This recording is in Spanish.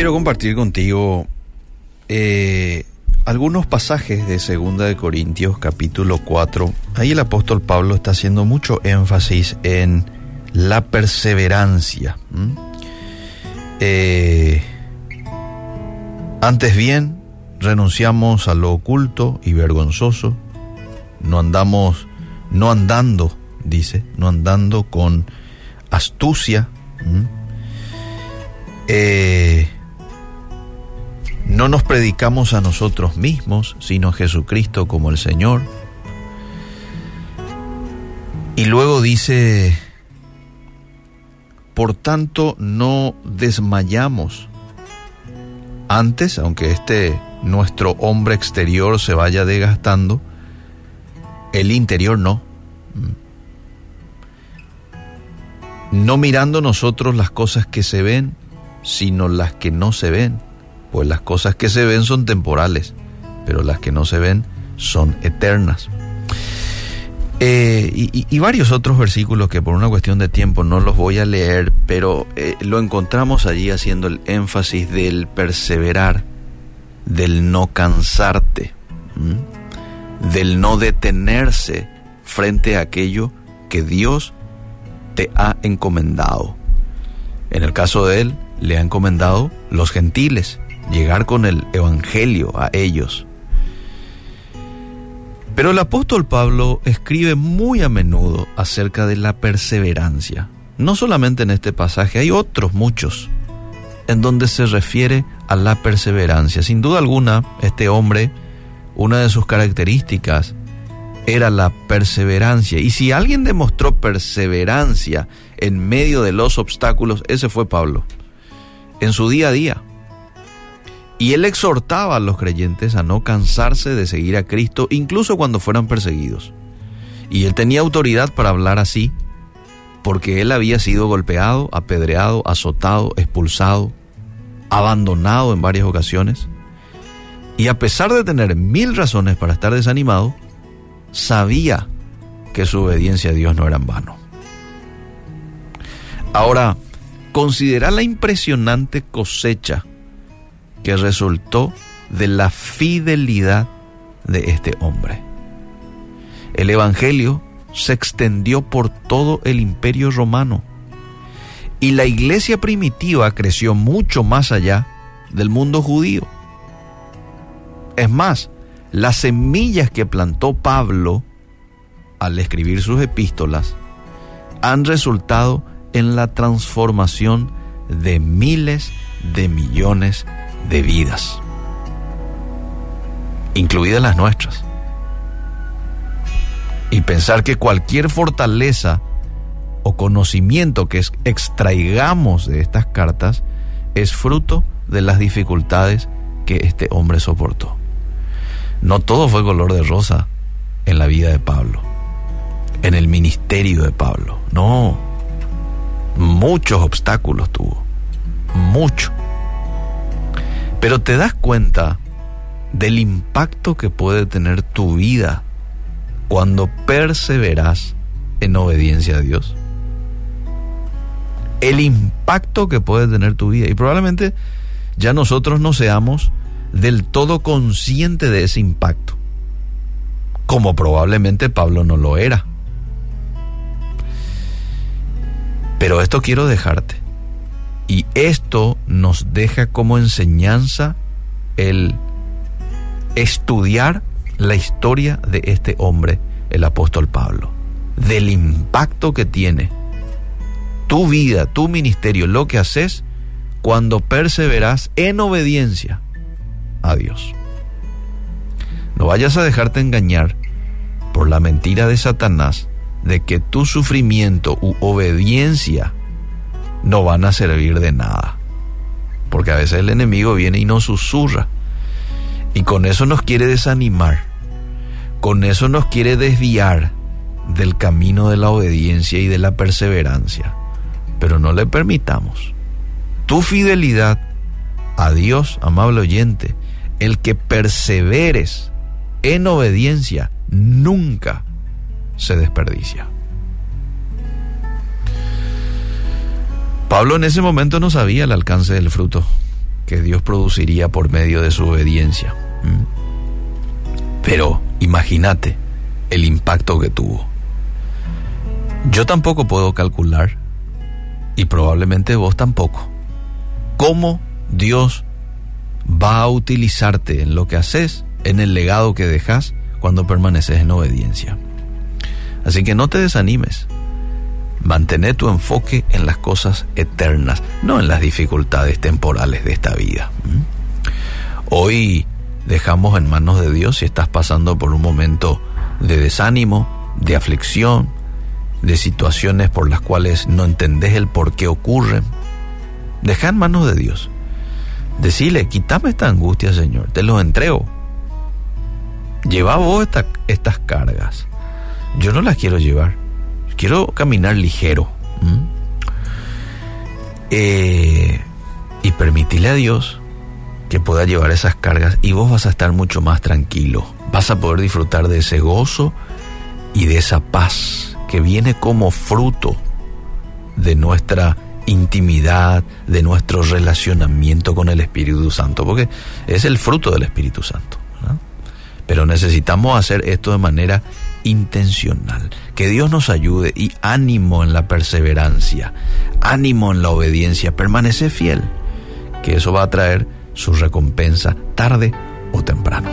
quiero compartir contigo eh, algunos pasajes de Segunda de Corintios capítulo 4. Ahí el apóstol Pablo está haciendo mucho énfasis en la perseverancia. Eh, antes bien, renunciamos a lo oculto y vergonzoso. No andamos, no andando, dice, no andando con astucia. Eh, no nos predicamos a nosotros mismos, sino a Jesucristo como el Señor. Y luego dice, por tanto no desmayamos. Antes, aunque este nuestro hombre exterior se vaya desgastando, el interior no. No mirando nosotros las cosas que se ven, sino las que no se ven pues las cosas que se ven son temporales, pero las que no se ven son eternas. Eh, y, varios otros versículos que por una cuestión de tiempo no los voy a leer, pero eh, lo encontramos allí haciendo el énfasis del perseverar, del no cansarte, del no detenerse frente a aquello que Dios te ha encomendado. En el caso de él, le ha encomendado los gentiles, llegar con el Evangelio a ellos. Pero el apóstol Pablo escribe muy a menudo acerca de la perseverancia. No solamente en este pasaje, hay otros muchos en donde se refiere a la perseverancia. Sin duda alguna, este hombre, una de sus características era la perseverancia. Y si alguien demostró perseverancia en medio de los obstáculos, ese fue Pablo. En su día a día. Y él exhortaba a los creyentes a no cansarse de seguir a Cristo, incluso cuando fueran perseguidos. Y él tenía autoridad para hablar así, porque él había sido golpeado, apedreado, azotado, expulsado, abandonado en varias ocasiones. Y a pesar de tener mil razones para estar desanimado, sabía que su obediencia a Dios no era en vano. Ahora, considera la impresionante cosecha que resultó de la fidelidad de este hombre. El Evangelio se extendió por todo el imperio romano y la iglesia primitiva creció mucho más allá del mundo judío. Es más, las semillas que plantó Pablo al escribir sus epístolas han resultado en la transformación de miles de millones de vidas, incluidas las nuestras. Y pensar que cualquier fortaleza o conocimiento que extraigamos de estas cartas es fruto de las dificultades que este hombre soportó. No todo fue color de rosa en la vida de Pablo, en el ministerio de Pablo. No, muchos obstáculos tuvo, mucho. Pero te das cuenta del impacto que puede tener tu vida cuando perseveras en obediencia a Dios. El impacto que puede tener tu vida. Y probablemente ya nosotros no seamos del todo conscientes de ese impacto. Como probablemente Pablo no lo era. Pero esto quiero dejarte. Y esto nos deja como enseñanza el estudiar la historia de este hombre, el apóstol Pablo, del impacto que tiene tu vida, tu ministerio, lo que haces cuando perseveras en obediencia a Dios. No vayas a dejarte engañar por la mentira de Satanás de que tu sufrimiento u obediencia no van a servir de nada. Porque a veces el enemigo viene y nos susurra. Y con eso nos quiere desanimar. Con eso nos quiere desviar del camino de la obediencia y de la perseverancia. Pero no le permitamos. Tu fidelidad a Dios, amable oyente, el que perseveres en obediencia, nunca se desperdicia. Pablo en ese momento no sabía el alcance del fruto que Dios produciría por medio de su obediencia. ¿Mm? Pero imagínate el impacto que tuvo. Yo tampoco puedo calcular, y probablemente vos tampoco, cómo Dios va a utilizarte en lo que haces, en el legado que dejas cuando permaneces en obediencia. Así que no te desanimes. Mantener tu enfoque en las cosas eternas, no en las dificultades temporales de esta vida. ¿Mm? Hoy dejamos en manos de Dios si estás pasando por un momento de desánimo, de aflicción, de situaciones por las cuales no entendés el por qué ocurren. Deja en manos de Dios. Decile, quítame esta angustia, Señor, te los entrego. Lleva vos estas cargas. Yo no las quiero llevar. Quiero caminar ligero. Eh, y permitirle a Dios que pueda llevar esas cargas y vos vas a estar mucho más tranquilo. Vas a poder disfrutar de ese gozo y de esa paz que viene como fruto de nuestra intimidad, de nuestro relacionamiento con el Espíritu Santo, porque es el fruto del Espíritu Santo. Pero necesitamos hacer esto de manera intencional. Que Dios nos ayude y ánimo en la perseverancia, ánimo en la obediencia, permanece fiel, que eso va a traer su recompensa tarde o temprano.